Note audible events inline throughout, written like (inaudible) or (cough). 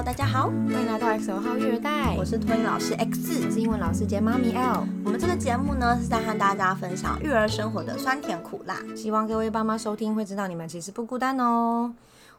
Hello，大家好，欢迎来到 X 号育儿袋，我是托婴老师 X，是英文老师兼妈咪 L。我们这个节目呢是在和大家分享育儿生活的酸甜苦辣，希望各位爸妈收听会知道你们其实不孤单哦。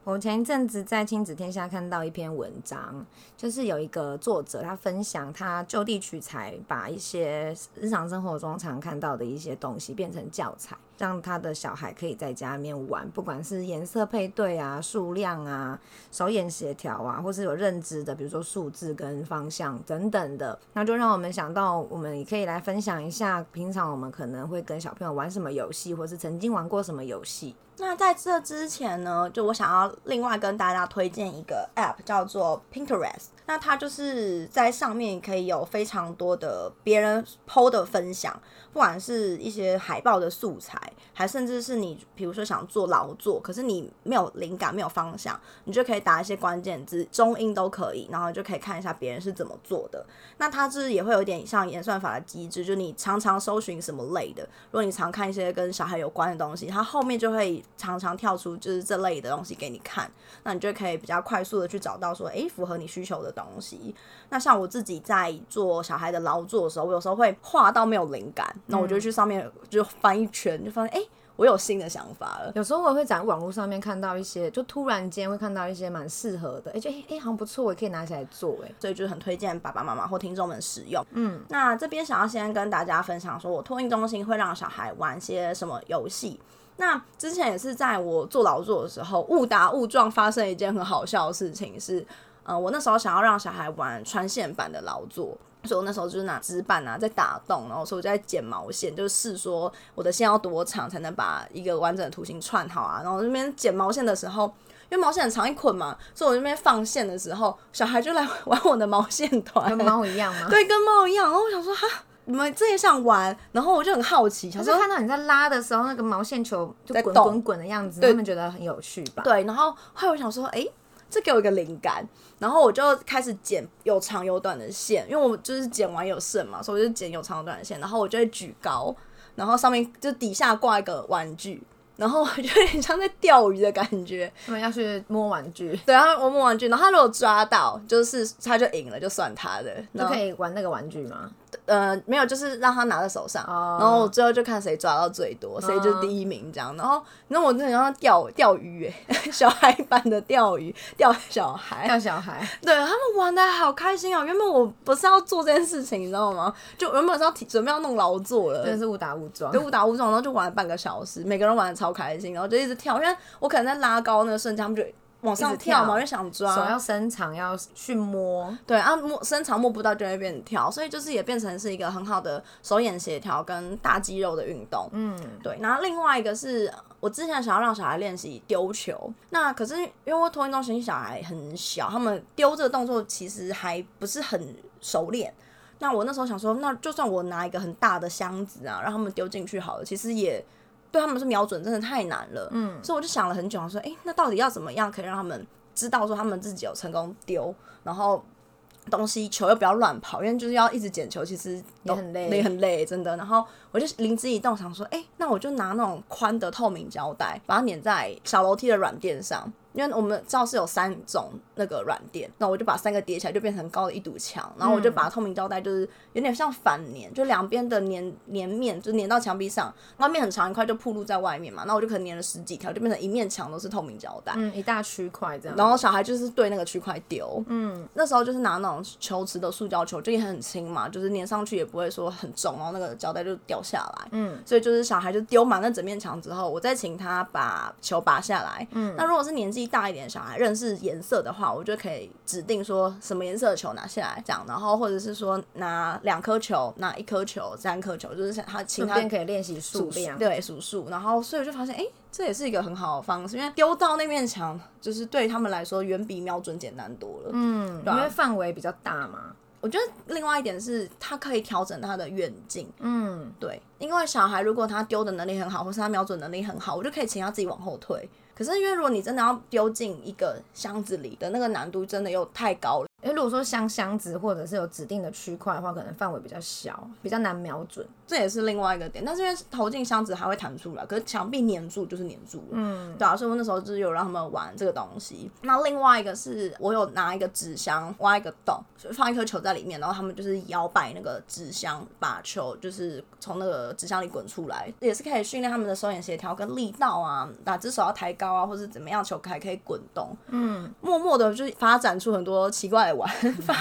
我前一阵子在亲子天下看到一篇文章，就是有一个作者他分享他就地取材，把一些日常生活中常看到的一些东西变成教材，让他的小孩可以在家里面玩，不管是颜色配对啊、数量啊、手眼协调啊，或是有认知的，比如说数字跟方向等等的，那就让我们想到，我们也可以来分享一下，平常我们可能会跟小朋友玩什么游戏，或是曾经玩过什么游戏。那在这之前呢，就我想要另外跟大家推荐一个 App，叫做 Pinterest。那它就是在上面可以有非常多的别人 PO 的分享，不管是一些海报的素材，还甚至是你比如说想做劳作，可是你没有灵感、没有方向，你就可以打一些关键字，中英都可以，然后就可以看一下别人是怎么做的。那它就是也会有点像演算法的机制，就你常常搜寻什么类的，如果你常看一些跟小孩有关的东西，它后面就会常常跳出就是这类的东西给你看，那你就可以比较快速的去找到说，诶，符合你需求的东西。那像我自己在做小孩的劳作的时候，我有时候会画到没有灵感，那我就去上面就翻一圈，就发现，诶，我有新的想法了。有时候我会在网络上面看到一些，就突然间会看到一些蛮适合的，哎，就哎哎好像不错，我可以拿起来做，哎，所以就很推荐爸爸妈妈或听众们使用。嗯，那这边想要先跟大家分享，说我托运中心会让小孩玩些什么游戏。那之前也是在我做劳作的时候，误打误撞发生一件很好笑的事情，是，呃，我那时候想要让小孩玩穿线版的劳作，所以我那时候就是拿纸板啊在打洞，然后所以我就在剪毛线，就是试说我的线要多长才能把一个完整的图形串好啊。然后那边剪毛线的时候，因为毛线很长一捆嘛，所以我那边放线的时候，小孩就来 (laughs) 玩我的毛线团，跟猫一样吗？(laughs) 对，跟猫一样。然后我想说哈。你们这也想玩，然后我就很好奇，想说看到你在拉的时候，那个毛线球就滚滚滚的样子，他们觉得很有趣吧？对，然后后来我想说，哎，这给我一个灵感，然后我就开始剪有长有短的线，因为我就是剪完有剩嘛，所以我就剪有长有短的线，然后我就会举高，然后上面就底下挂一个玩具。然后有点像在钓鱼的感觉，(laughs) 他们要去摸玩具，对，然后我摸玩具，然后他如果抓到，就是他就赢了，就算他的，就可以玩那个玩具吗？呃，没有，就是让他拿在手上，然后最后就看谁抓到最多，谁就是第一名这样。然后，那我真的像钓钓鱼哎，(laughs) 小孩版的钓鱼，钓小孩，钓小孩，对他们玩的好开心哦。原本我不是要做这件事情，你知道吗？就原本是要准备要弄劳作了，真的是误打误撞，就误打误撞，然后就玩了半个小时，每个人玩的超开心，然后就一直跳，因为我可能在拉高那个瞬间，他们就。往上跳嘛，就想抓，手要伸长，要去摸，对啊，摸伸长摸不到就会变跳，所以就是也变成是一个很好的手眼协调跟大肌肉的运动。嗯，对。然后另外一个是我之前想要让小孩练习丢球，那可是因为我托运中心小孩很小，他们丢这个动作其实还不是很熟练。那我那时候想说，那就算我拿一个很大的箱子啊，让他们丢进去好了，其实也。对他们是瞄准真的太难了，嗯，所以我就想了很久，说，哎，那到底要怎么样可以让他们知道说他们自己有成功丢，然后东西球又不要乱跑，因为就是要一直捡球，其实也很累，也很累，真的。然后我就灵机一动，想说，哎，那我就拿那种宽的透明胶带，把它粘在小楼梯的软垫上。因为我们教室有三种那个软垫，那我就把三个叠起来，就变成高的一堵墙。然后我就把透明胶带，就是有点像反粘，就两边的粘粘面就粘到墙壁上，外面很长一块就铺露在外面嘛。那我就可能粘了十几条，就变成一面墙都是透明胶带，嗯，一大区块这样。然后小孩就是对那个区块丢，嗯，那时候就是拿那种球池的塑胶球，就也很轻嘛，就是粘上去也不会说很重，然后那个胶带就掉下来，嗯，所以就是小孩就丢满那整面墙之后，我再请他把球拔下来，嗯，那如果是年纪。大一点小孩认识颜色的话，我就可以指定说什么颜色的球拿下来，这样，然后或者是说拿两颗球，拿一颗球，三颗球，就是他请他可以练习数量，对，数数。然后所以我就发现，哎，这也是一个很好的方式，因为丢到那面墙，就是对他们来说远比瞄准简单多了。嗯，因为范围比较大嘛。我觉得另外一点是，他可以调整他的远近。嗯，对，因为小孩如果他丢的能力很好，或是他瞄准能力很好，我就可以请他自己往后退。可是因为如果你真的要丢进一个箱子里的那个难度真的又太高了。因为如果说箱箱子或者是有指定的区块的话，可能范围比较小，比较难瞄准。这也是另外一个点。但是因为投进箱子还会弹出来，可是墙壁粘住就是粘住了，嗯，对啊，所以我那时候就是有让他们玩这个东西。那另外一个是我有拿一个纸箱挖一个洞，放一颗球在里面，然后他们就是摇摆那个纸箱，把球就是从那个纸箱里滚出来，也是可以训练他们的手眼协调跟力道啊，哪只手要抬高啊，或者怎么样球还可以滚动，嗯，默默的就发展出很多奇怪的玩法，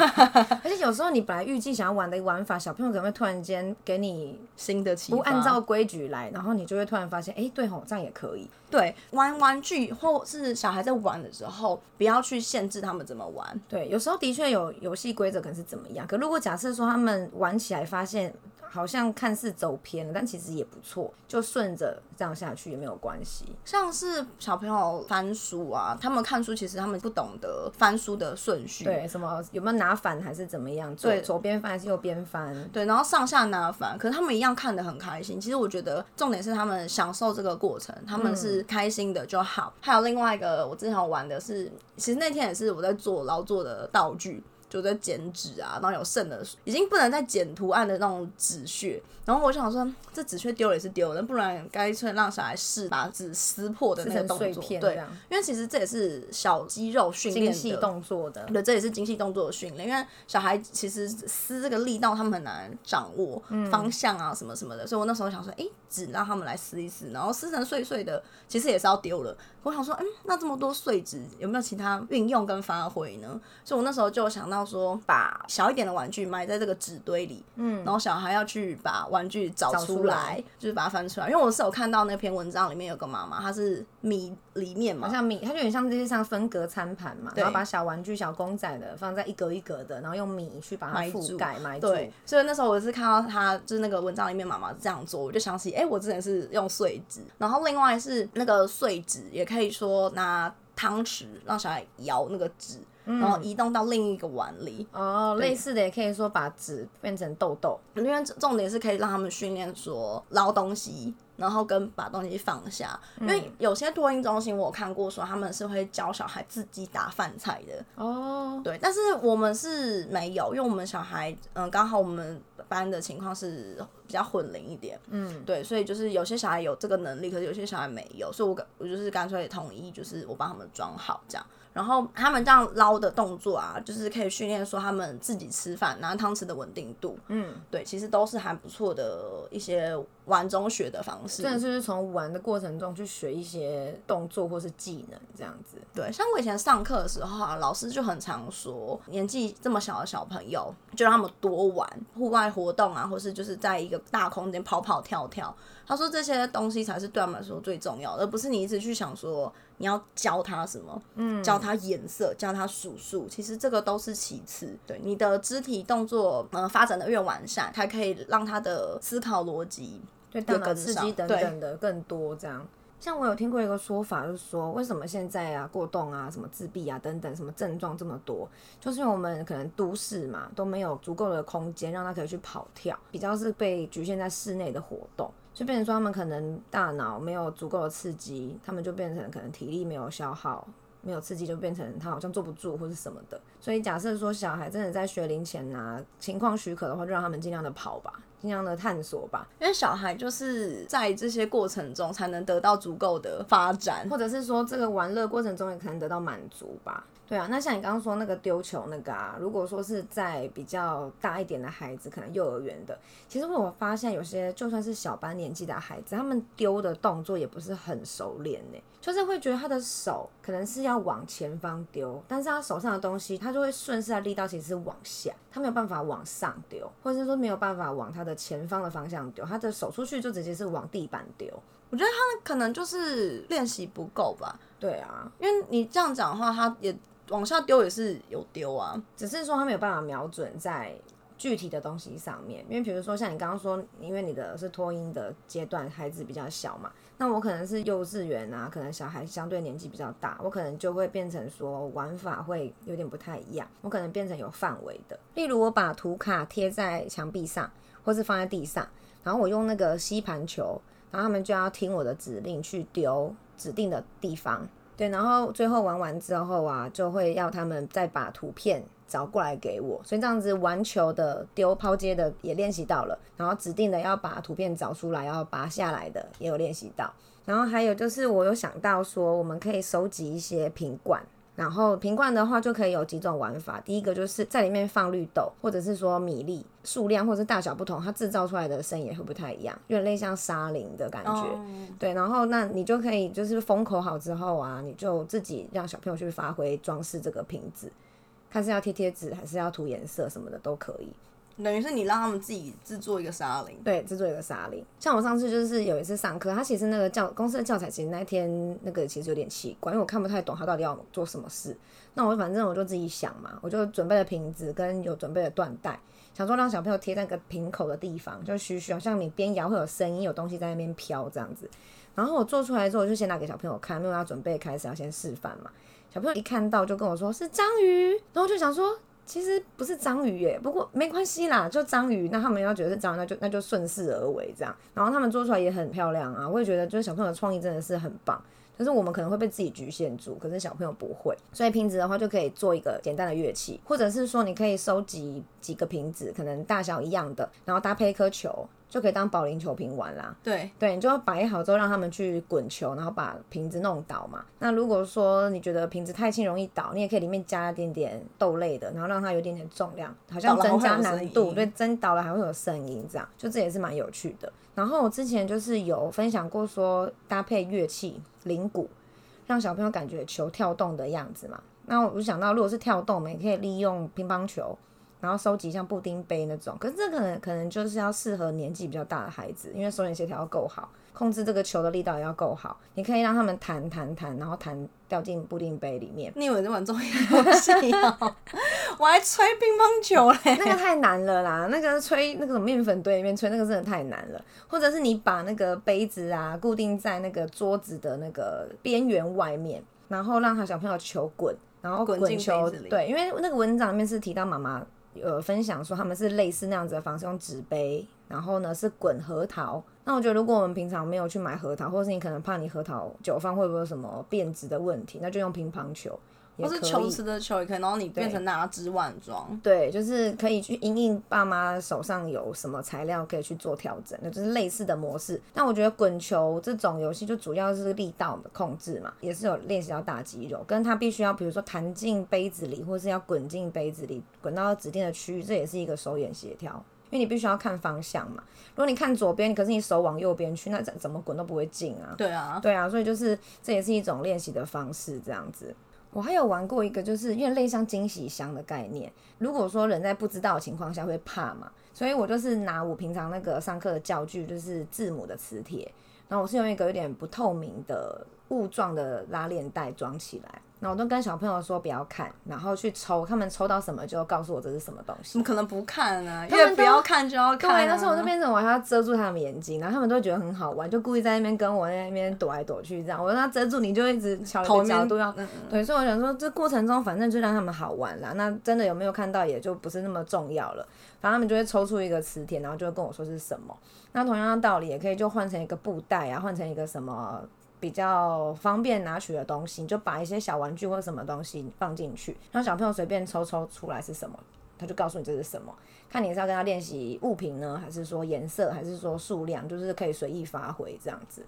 而且有时候你本来预计想要玩的玩法，小朋友可能会突然间给你新的启发，不按照规矩来，然后你就会突然发现，哎，对吼，这样也可以。对，玩玩具或是小孩在玩的时候，不要去限制他们怎么玩。对，有时候的确有游戏规则可能是怎么样，可如果假设说他们玩起来发现。好像看似走偏了，但其实也不错，就顺着这样下去也没有关系。像是小朋友翻书啊，他们看书其实他们不懂得翻书的顺序，对，什么有没有拿反还是怎么样，对，左边翻还是右边翻，对，然后上下拿反，可是他们一样看得很开心。其实我觉得重点是他们享受这个过程，他们是开心的就好。还有另外一个我之前玩的是，其实那天也是我在做劳作的道具。就在剪纸啊，然后有剩的，已经不能再剪图案的那种纸屑。然后我想说，这纸屑丢了也是丢，那不然干脆让小孩试把纸撕破的那个动作。对，因为其实这也是小肌肉训练的动作的。对，这也是精细动作的训练。因为小孩其实撕这个力道他们很难掌握方向啊什么什么的，所以我那时候想说，哎，纸让他们来撕一撕，然后撕成碎碎的，其实也是要丢了。我想说，嗯，那这么多碎纸有没有其他运用跟发挥呢？所以我那时候就想到。说把小一点的玩具埋在这个纸堆里，嗯，然后小孩要去把玩具找出来，就是把它翻出来。因为我是有看到那篇文章里面有个妈妈，她是米里面嘛，好像米，它就有点像这些像分隔餐盘嘛，然后把小玩具、小公仔的放在一格一格的，然后用米去把它覆盖埋住。对，所以那时候我是看到他就是那个文章里面妈妈这样做，我就想起，哎，我之前是用碎纸，然后另外是那个碎纸，也可以说拿汤匙让小孩摇那个纸。然后移动到另一个碗里。哦，类似的也可以说把纸变成豆豆，因为重点是可以让他们训练说捞东西，然后跟把东西放下。因为有些托婴中心我看过说他们是会教小孩自己打饭菜的。哦，对，但是我们是没有，因为我们小孩嗯刚好我们班的情况是比较混龄一点，嗯，对，所以就是有些小孩有这个能力，可是有些小孩没有，所以我我就是干脆统一就是我帮他们装好这样。然后他们这样捞的动作啊，就是可以训练说他们自己吃饭拿汤匙的稳定度。嗯，对，其实都是还不错的一些玩中学的方式。真的是从玩的过程中去学一些动作或是技能这样子。对，像我以前上课的时候啊，老师就很常说，年纪这么小的小朋友，就让他们多玩户外活动啊，或是就是在一个大空间跑跑跳跳。他说这些东西才是对他们来说最重要的，而不是你一直去想说。你要教他什么？嗯，教他颜色，教他数数，其实这个都是其次。对，你的肢体动作，呃，发展的越完善，才可以让他的思考逻辑对大脑刺激等等的更多。这样，像我有听过一个说法，就是说，为什么现在啊，过动啊，什么自闭啊等等，什么症状这么多，就是因为我们可能都市嘛，都没有足够的空间让他可以去跑跳，比较是被局限在室内的活动。就变成说，他们可能大脑没有足够的刺激，他们就变成可能体力没有消耗，没有刺激就变成他好像坐不住或是什么的。所以假设说小孩真的在学龄前啊，情况许可的话，就让他们尽量的跑吧，尽量的探索吧。因为小孩就是在这些过程中才能得到足够的发展，或者是说这个玩乐过程中也可能得到满足吧。对啊，那像你刚刚说那个丢球那个啊，如果说是在比较大一点的孩子，可能幼儿园的，其实我发现有些就算是小班年纪的孩子，他们丢的动作也不是很熟练呢，就是会觉得他的手可能是要往前方丢，但是他手上的东西他就会顺势的力道其实是往下，他没有办法往上丢，或者是说没有办法往他的前方的方向丢，他的手出去就直接是往地板丢。我觉得他可能就是练习不够吧。对啊，因为你这样讲的话，他也。往下丢也是有丢啊，只是说他没有办法瞄准在具体的东西上面。因为比如说像你刚刚说，因为你的是托婴的阶段，孩子比较小嘛，那我可能是幼稚园啊，可能小孩相对年纪比较大，我可能就会变成说玩法会有点不太一样，我可能变成有范围的。例如我把图卡贴在墙壁上，或是放在地上，然后我用那个吸盘球，然后他们就要听我的指令去丢指定的地方。对，然后最后玩完之后啊，就会要他们再把图片找过来给我，所以这样子玩球的、丢抛接的也练习到了，然后指定的要把图片找出来要拔下来的也有练习到，然后还有就是我有想到说，我们可以收集一些瓶罐。然后瓶罐的话就可以有几种玩法，第一个就是在里面放绿豆，或者是说米粒，数量或者是大小不同，它制造出来的声音也会不太一样，有点类像沙林的感觉。对，然后那你就可以就是封口好之后啊，你就自己让小朋友去发挥装饰这个瓶子，看是要贴贴纸还是要涂颜色什么的都可以。等于是你让他们自己制作一个沙林，对，制作一个沙林。像我上次就是有一次上课，他其实那个教公司的教材，其实那天那个其实有点奇怪，因为我看不太懂他到底要做什么事。那我反正我就自己想嘛，我就准备了瓶子跟有准备的缎带，想说让小朋友贴在个瓶口的地方，就嘘嘘，好像你边摇会有声音，有东西在那边飘这样子。然后我做出来之后，我就先拿给小朋友看，因为要准备开始要先示范嘛。小朋友一看到就跟我说是章鱼，然后就想说。其实不是章鱼耶，不过没关系啦，就章鱼。那他们要觉得是章鱼，那就那就顺势而为这样。然后他们做出来也很漂亮啊，我也觉得就是小朋友的创意真的是很棒。可是我们可能会被自己局限住，可是小朋友不会。所以瓶子的话就可以做一个简单的乐器，或者是说你可以收集几个瓶子，可能大小一样的，然后搭配一颗球。就可以当保龄球瓶玩啦。对对，你就摆好之后让他们去滚球，然后把瓶子弄倒嘛。那如果说你觉得瓶子太轻容易倒，你也可以里面加一点点豆类的，然后让它有点点重量，好像增加难度。对，真倒了还会有声音，这样就这也是蛮有趣的。然后我之前就是有分享过说搭配乐器铃鼓，让小朋友感觉球跳动的样子嘛。那我就想到，如果是跳动，我们也可以利用乒乓球。然后收集像布丁杯那种，可是这可能可能就是要适合年纪比较大的孩子，因为手眼协调要够好，控制这个球的力道也要够好。你可以让他们弹弹弹，然后弹掉进布丁杯里面。你以为这玩综艺游戏啊？(laughs) 我还吹乒乓球嘞，(laughs) 那个太难了啦！那个吹那个什么面粉堆里面吹，那个真的太难了。或者是你把那个杯子啊固定在那个桌子的那个边缘外面，然后让他小朋友球滚，然后滚球。对，因为那个文章里面是提到妈妈。呃分享说他们是类似那样子的方式，用纸杯，然后呢是滚核桃。那我觉得如果我们平常没有去买核桃，或者是你可能怕你核桃久放会不会有什么变质的问题，那就用乒乓球。或是球池的球也可以，然后你变成拿支碗装。对，就是可以去因应爸妈手上有什么材料可以去做调整，那就是类似的模式。但我觉得滚球这种游戏就主要是力道的控制嘛，也是有练习到大肌肉，跟它必须要比如说弹进杯子里，或是要滚进杯子里，滚到指定的区域，这也是一个手眼协调，因为你必须要看方向嘛。如果你看左边，可是你手往右边去，那怎怎么滚都不会进啊。对啊，对啊，所以就是这也是一种练习的方式，这样子。我还有玩过一个，就是因为类像惊喜箱的概念。如果说人在不知道的情况下会怕嘛，所以我就是拿我平常那个上课的教具，就是字母的磁铁，然后我是用一个有点不透明的雾状的拉链袋装起来。那我都跟小朋友说不要看，然后去抽，他们抽到什么就告诉我这是什么东西。怎么可能不看呢？因为不要看就要看。对，但是我这边怎么还要遮住他们眼睛，然后他们都觉得很好玩，就故意在那边跟我在那边躲来躲去这样。我让他遮住，你就一直调角度要。对，所以我想说，这过程中反正就让他们好玩啦。那真的有没有看到也就不是那么重要了。反正他们就会抽出一个磁铁，然后就会跟我说是什么。那同样的道理也可以就换成一个布袋啊，换成一个什么。比较方便拿取的东西，你就把一些小玩具或什么东西放进去，让小朋友随便抽抽出来是什么，他就告诉你这是什么。看你是要跟他练习物品呢，还是说颜色，还是说数量，就是可以随意发挥这样子。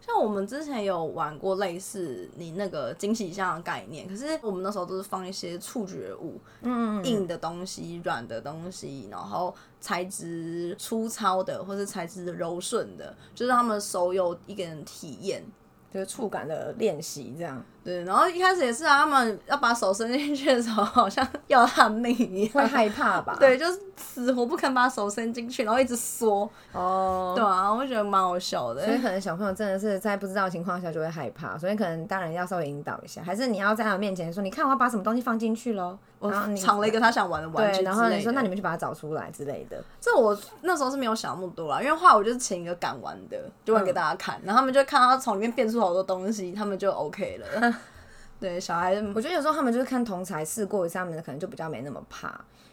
像我们之前有玩过类似你那个惊喜箱的概念，可是我们那时候都是放一些触觉物，嗯，硬的东西、软的东西，然后材质粗糙的或是材质柔顺的，就是他们手有一个人体验。就是触感的练习，这样对。然后一开始也是啊，他们要把手伸进去的时候，好像要他命一样，会害怕吧？对，就是死活不肯把手伸进去，然后一直缩。哦，对啊，我觉得蛮好笑的。所以可能小朋友真的是在不知道的情况下就会害怕，所以可能大人要稍微引导一下，还是你要在他面前说：“你看，我要把什么东西放进去喽。”然后藏了一个他想玩的玩具，然后你说：“那你们去把它找出来之类的。”这我那时候是没有想那么多啦，因为后来我就是请一个敢玩的，就玩给大家看，然后他们就看到从里面变出好多东西，他们就 OK 了。(laughs) 对，小孩子，我觉得有时候他们就是看同才试过一次，他们可能就比较没那么怕。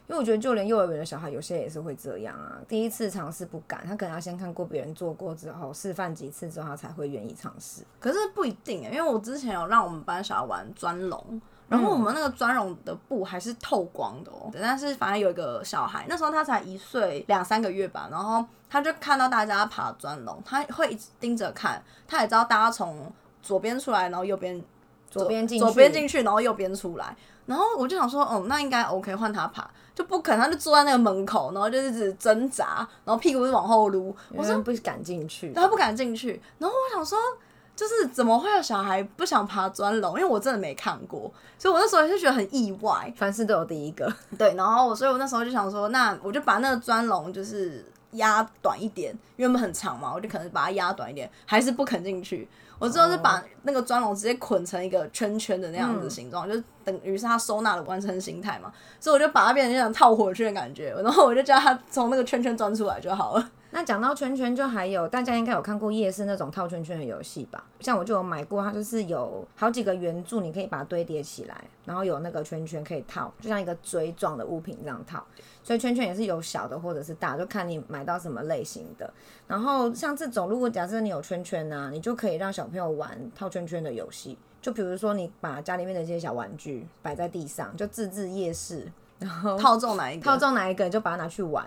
因为我觉得就连幼儿园的小孩，有些也是会这样啊，第一次尝试不敢，他可能要先看过别人做过之后，示范几次之后，他才会愿意尝试。可是不一定啊，因为我之前有让我们班小孩玩钻龙。然后我们那个专绒的布还是透光的哦。但是反正有一个小孩，那时候他才一岁两三个月吧，然后他就看到大家爬砖龙，他会一直盯着看，他也知道大家从左边出来，然后右边左边进左边进去，然后右边出来。然后我就想说，哦，那应该 OK，换他爬，就不肯，他就坐在那个门口，然后就一直挣扎，然后屁股是往后撸。我说不敢进去，他不敢进去。然后我想说，就是怎么会有小孩不想爬砖笼？因为我真的没看过，所以我那时候也是觉得很意外。凡事都有第一个，对。然后我，所以我那时候就想说，那我就把那个砖笼就是压短一点，因为很长嘛，我就可能把它压短一点，还是不肯进去。我之后是把那个砖笼直接捆成一个圈圈的那样子形状，就等于是它收纳的完成形态嘛，所以我就把它变成那种套火圈的感觉，然后我就叫它从那个圈圈钻出来就好了。那讲到圈圈，就还有大家应该有看过夜市那种套圈圈的游戏吧？像我就有买过，它就是有好几个圆柱，你可以把它堆叠起来，然后有那个圈圈可以套，就像一个锥状的物品这样套。所以圈圈也是有小的或者是大，就看你买到什么类型的。然后像这种，如果假设你有圈圈呢，你就可以让小朋友玩套圈圈的游戏。就比如说你把家里面的一些小玩具摆在地上，就自制夜市，然后套中哪一个，套中哪一个就把它拿去玩。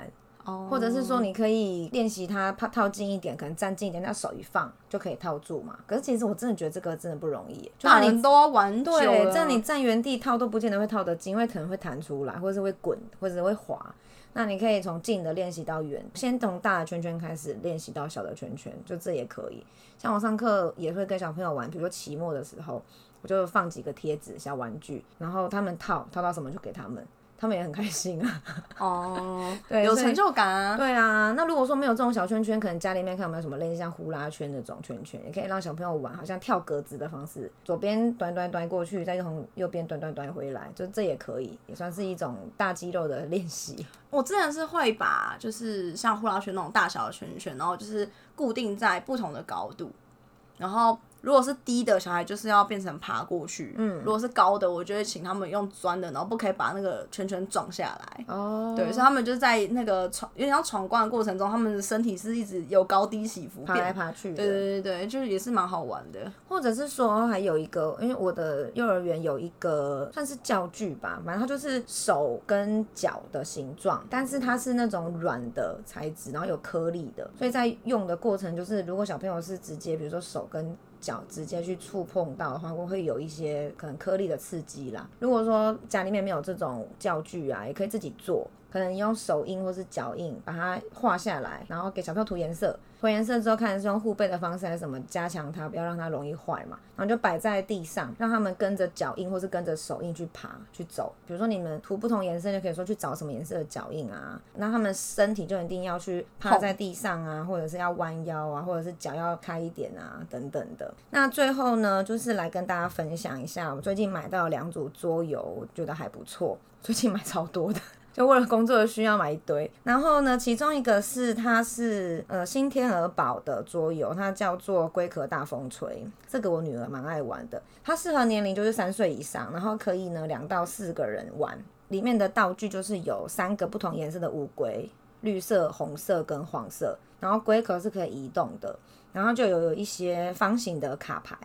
或者是说，你可以练习它套套近一点，可能站近一点，那手一放就可以套住嘛。可是其实我真的觉得这个真的不容易，大人都要玩对，这样你站原地套都不见得会套得近，因为可能会弹出来，或者是会滚，或者是会滑。那你可以从近的练习到远，先从大的圈圈开始练习到小的圈圈，就这也可以。像我上课也会跟小朋友玩，比如说期末的时候，我就放几个贴纸小玩具，然后他们套套到什么就给他们。他们也很开心啊，哦，(laughs) 对，有成就感啊。对啊，那如果说没有这种小圈圈，可能家里面看有没有什么类似像呼啦圈那种圈圈，也可以让小朋友玩，好像跳格子的方式，左边端端端过去，再从右边端端端回来，就这也可以，也算是一种大肌肉的练习。我之前是会把就是像呼啦圈那种大小的圈圈，然后就是固定在不同的高度，然后。如果是低的小孩，就是要变成爬过去。嗯，如果是高的，我就会请他们用钻的，然后不可以把那个圈圈撞下来。哦，对，所以他们就在那个闯，有点像闯关的过程中，他们的身体是一直有高低起伏，爬来爬去。对对对对，就是也是蛮好玩的。或者是说，还有一个，因为我的幼儿园有一个算是教具吧，反正它就是手跟脚的形状，但是它是那种软的材质，然后有颗粒的，所以在用的过程就是，如果小朋友是直接，比如说手跟脚直接去触碰到的话，会会有一些可能颗粒的刺激啦。如果说家里面没有这种教具啊，也可以自己做。可能用手印或是脚印把它画下来，然后给小朋友涂颜色。涂颜色之后，看是用护背的方式还是什么加强它，不要让它容易坏嘛。然后就摆在地上，让他们跟着脚印或是跟着手印去爬去走。比如说你们涂不同颜色，就可以说去找什么颜色的脚印啊。那他们身体就一定要去趴在地上啊，或者是要弯腰啊，或者是脚要开一点啊，等等的。那最后呢，就是来跟大家分享一下，我最近买到两组桌游，我觉得还不错。最近买超多的。为了工作的需要买一堆，然后呢，其中一个是它是呃新天鹅堡的桌游，它叫做龟壳大风吹，这个我女儿蛮爱玩的，它适合年龄就是三岁以上，然后可以呢两到四个人玩，里面的道具就是有三个不同颜色的乌龟，绿色、红色跟黄色，然后龟壳是可以移动的，然后就有有一些方形的卡牌，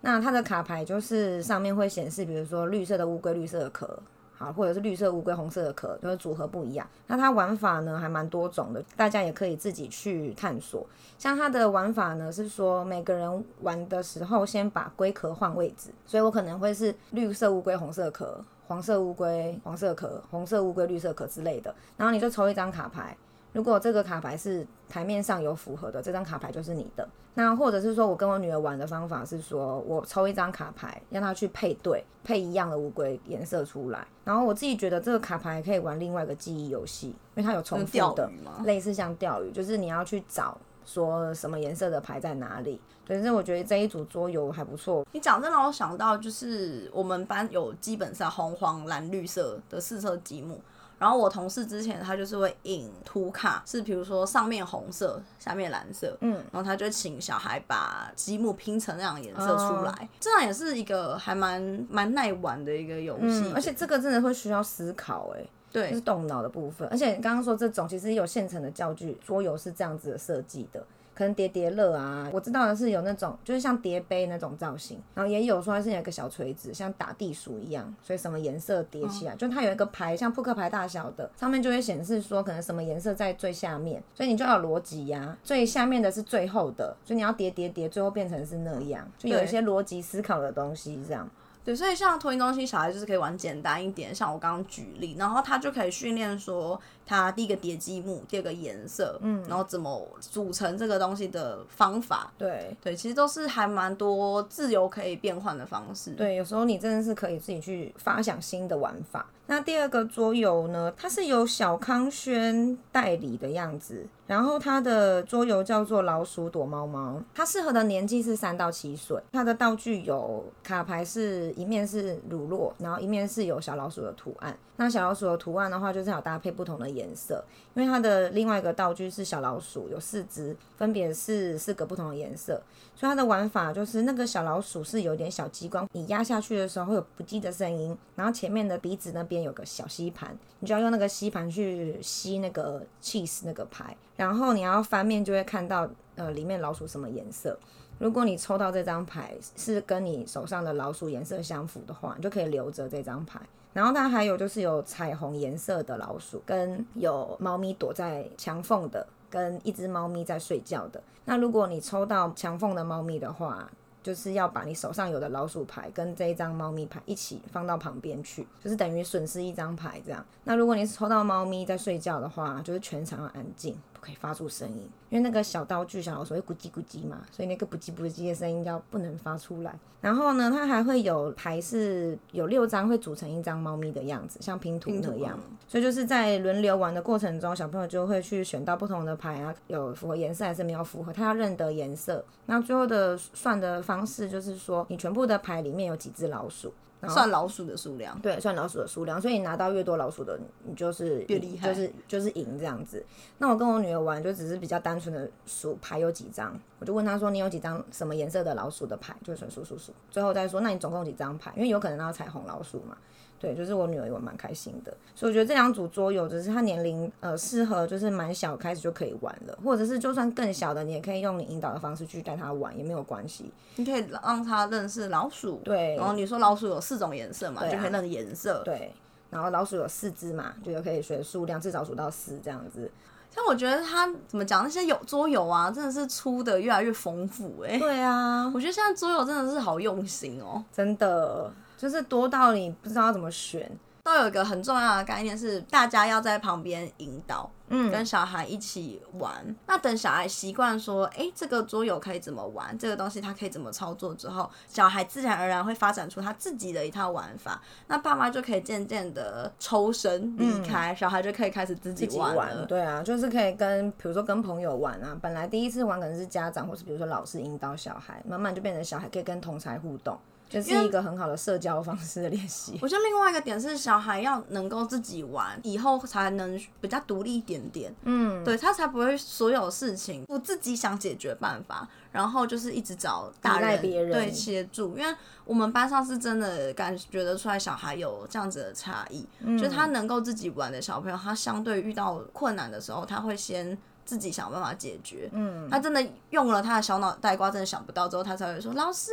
那它的卡牌就是上面会显示，比如说绿色的乌龟，绿色的壳。好，或者是绿色乌龟，红色的壳，就是组合不一样。那它玩法呢还蛮多种的，大家也可以自己去探索。像它的玩法呢是说，每个人玩的时候先把龟壳换位置，所以我可能会是绿色乌龟，红色壳，黄色乌龟，黄色壳，红色乌龟，绿色壳之类的。然后你就抽一张卡牌。如果这个卡牌是台面上有符合的，这张卡牌就是你的。那或者是说我跟我女儿玩的方法是说，我抽一张卡牌，让她去配对，配一样的乌龟颜色出来。然后我自己觉得这个卡牌可以玩另外一个记忆游戏，因为它有重复的，类似像钓鱼，就是你要去找说什么颜色的牌在哪里。所以我觉得这一组桌游还不错。你讲这让我想到，就是我们班有基本上红黄蓝绿色的四色积木。然后我同事之前他就是会印图卡，是比如说上面红色，下面蓝色，嗯，然后他就请小孩把积木拼成那样颜色出来，这样也是一个还蛮蛮耐玩的一个游戏，而且这个真的会需要思考，哎，对，是动脑的部分。而且刚刚说这种其实有现成的教具，桌游是这样子的设计的。可能叠叠乐啊，我知道的是有那种就是像叠杯那种造型，然后也有说是有一个小锤子，像打地鼠一样，所以什么颜色叠起来，就它有一个牌，像扑克牌大小的，上面就会显示说可能什么颜色在最下面，所以你就要有逻辑呀，最下面的是最后的，所以你要叠叠叠，最后变成是那样，就有一些逻辑思考的东西这样。对，所以像托婴中心小孩就是可以玩简单一点，像我刚刚举例，然后他就可以训练说他第一个叠积木，第二个颜色，嗯，然后怎么组成这个东西的方法。对对，其实都是还蛮多自由可以变换的方式。对，有时候你真的是可以自己去发想新的玩法。那第二个桌游呢，它是由小康轩代理的样子，然后它的桌游叫做老鼠躲猫猫，它适合的年纪是三到七岁。它的道具有卡牌，是一面是乳酪，然后一面是有小老鼠的图案。那小老鼠的图案的话，就是要搭配不同的颜色，因为它的另外一个道具是小老鼠，有四只，分别是四个不同的颜色。所以它的玩法就是那个小老鼠是有点小激光，你压下去的时候会有不羁的声音，然后前面的鼻子那边有个小吸盘，你就要用那个吸盘去吸那个 cheese 那个牌，然后你要翻面就会看到呃里面老鼠什么颜色。如果你抽到这张牌是跟你手上的老鼠颜色相符的话，你就可以留着这张牌。然后它还有就是有彩虹颜色的老鼠，跟有猫咪躲在墙缝的，跟一只猫咪在睡觉的。那如果你抽到墙缝的猫咪的话，就是要把你手上有的老鼠牌跟这一张猫咪牌一起放到旁边去，就是等于损失一张牌这样。那如果你是抽到猫咪在睡觉的话，就是全场要安静。可以发出声音，因为那个小道具小老鼠会咕叽咕叽嘛，所以那个咕叽咕叽的声音要不能发出来。然后呢，它还会有牌是有六张会组成一张猫咪的样子，像拼图那样。所以就是在轮流玩的过程中，小朋友就会去选到不同的牌啊，有符合颜色还是没有符合，他要认得颜色。那最后的算的方式就是说，你全部的牌里面有几只老鼠。算老鼠的数量，对，算老鼠的数量，所以你拿到越多老鼠的，你就是越厉害，就是就是赢这样子。那我跟我女儿玩，就只是比较单纯的数牌有几张，我就问她说你有几张什么颜色的老鼠的牌，就数数数数，最后再说那你总共几张牌，因为有可能要彩虹老鼠嘛。对，就是我女儿也蛮开心的，所以我觉得这两组桌游只是她年龄呃适合，就是蛮小开始就可以玩了，或者是就算更小的，你也可以用你引导的方式去带她玩，也没有关系。你可以让她认识老鼠，对。然后你说老鼠有四种颜色嘛，就可以认识颜色。对。然后老鼠有四只嘛，就可以学数量，至少数到四这样子。像我觉得他怎么讲那些有桌游啊，真的是出的越来越丰富哎。对啊，我觉得现在桌游真的是好用心哦，真的。就是多到你不知道怎么选，都有一个很重要的概念是，大家要在旁边引导，嗯，跟小孩一起玩。那等小孩习惯说，哎，这个桌游可以怎么玩，这个东西它可以怎么操作之后，小孩自然而然会发展出他自己的一套玩法。那爸妈就可以渐渐的抽身离开，小孩就可以开始自己玩了。对啊，就是可以跟，比如说跟朋友玩啊，本来第一次玩可能是家长或是比如说老师引导小孩，慢慢就变成小孩可以跟同才互动。就是一个很好的社交方式的练习。我觉得另外一个点是，小孩要能够自己玩，以后才能比较独立一点点。嗯，对他才不会所有事情不自己想解决办法，然后就是一直找大人对协助。因为我们班上是真的感觉得出来，小孩有这样子的差异，就他能够自己玩的小朋友，他相对遇到困难的时候，他会先。自己想办法解决，嗯，他真的用了他的小脑袋瓜，真的想不到之后，他才会说老师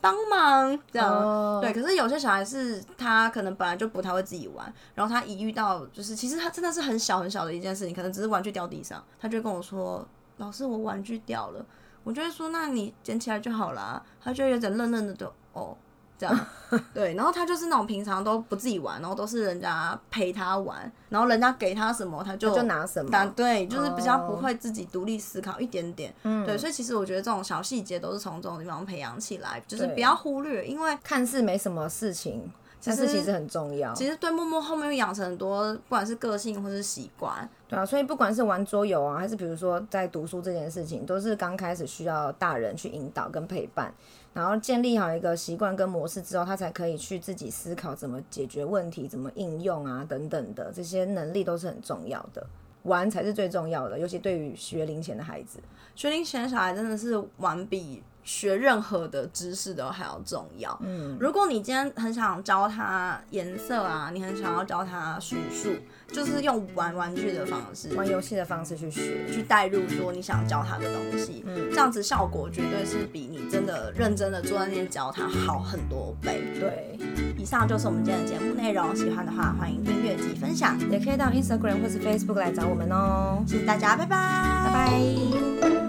帮忙！这样。对，可是有些小孩是他可能本来就不太会自己玩，然后他一遇到就是其实他真的是很小很小的一件事情，可能只是玩具掉地上，他就跟我说老师我玩具掉了，我就会说那你捡起来就好了，他就有点愣愣的就哦。这样，对，然后他就是那种平常都不自己玩，然后都是人家陪他玩，然后人家给他什么他就就拿什么，对，就是比较不会自己独立思考一点点，嗯，对，所以其实我觉得这种小细节都是从这种地方培养起来，就是不要忽略，因为看似没什么事情，但是其实很重要。其实对默默后面会养成很多，不管是个性或是习惯，对啊，所以不管是玩桌游啊，还是比如说在读书这件事情，都是刚开始需要大人去引导跟陪伴。然后建立好一个习惯跟模式之后，他才可以去自己思考怎么解决问题、怎么应用啊等等的这些能力都是很重要的。玩才是最重要的，尤其对于学龄前的孩子，学龄前小孩真的是玩比学任何的知识都还要重要。嗯，如果你今天很想教他颜色啊，你很想要教他数数，就是用玩玩具的方式、玩游戏的方式去学，去带入说你想教他的东西，嗯，这样子效果绝对是比你真的认真的坐在那边教他好很多倍。对，以上就是我们今天的节目内容，喜欢的话欢迎订阅及分享，也可以到 Instagram 或是 Facebook 来找我们哦。谢谢大家，拜拜，拜拜。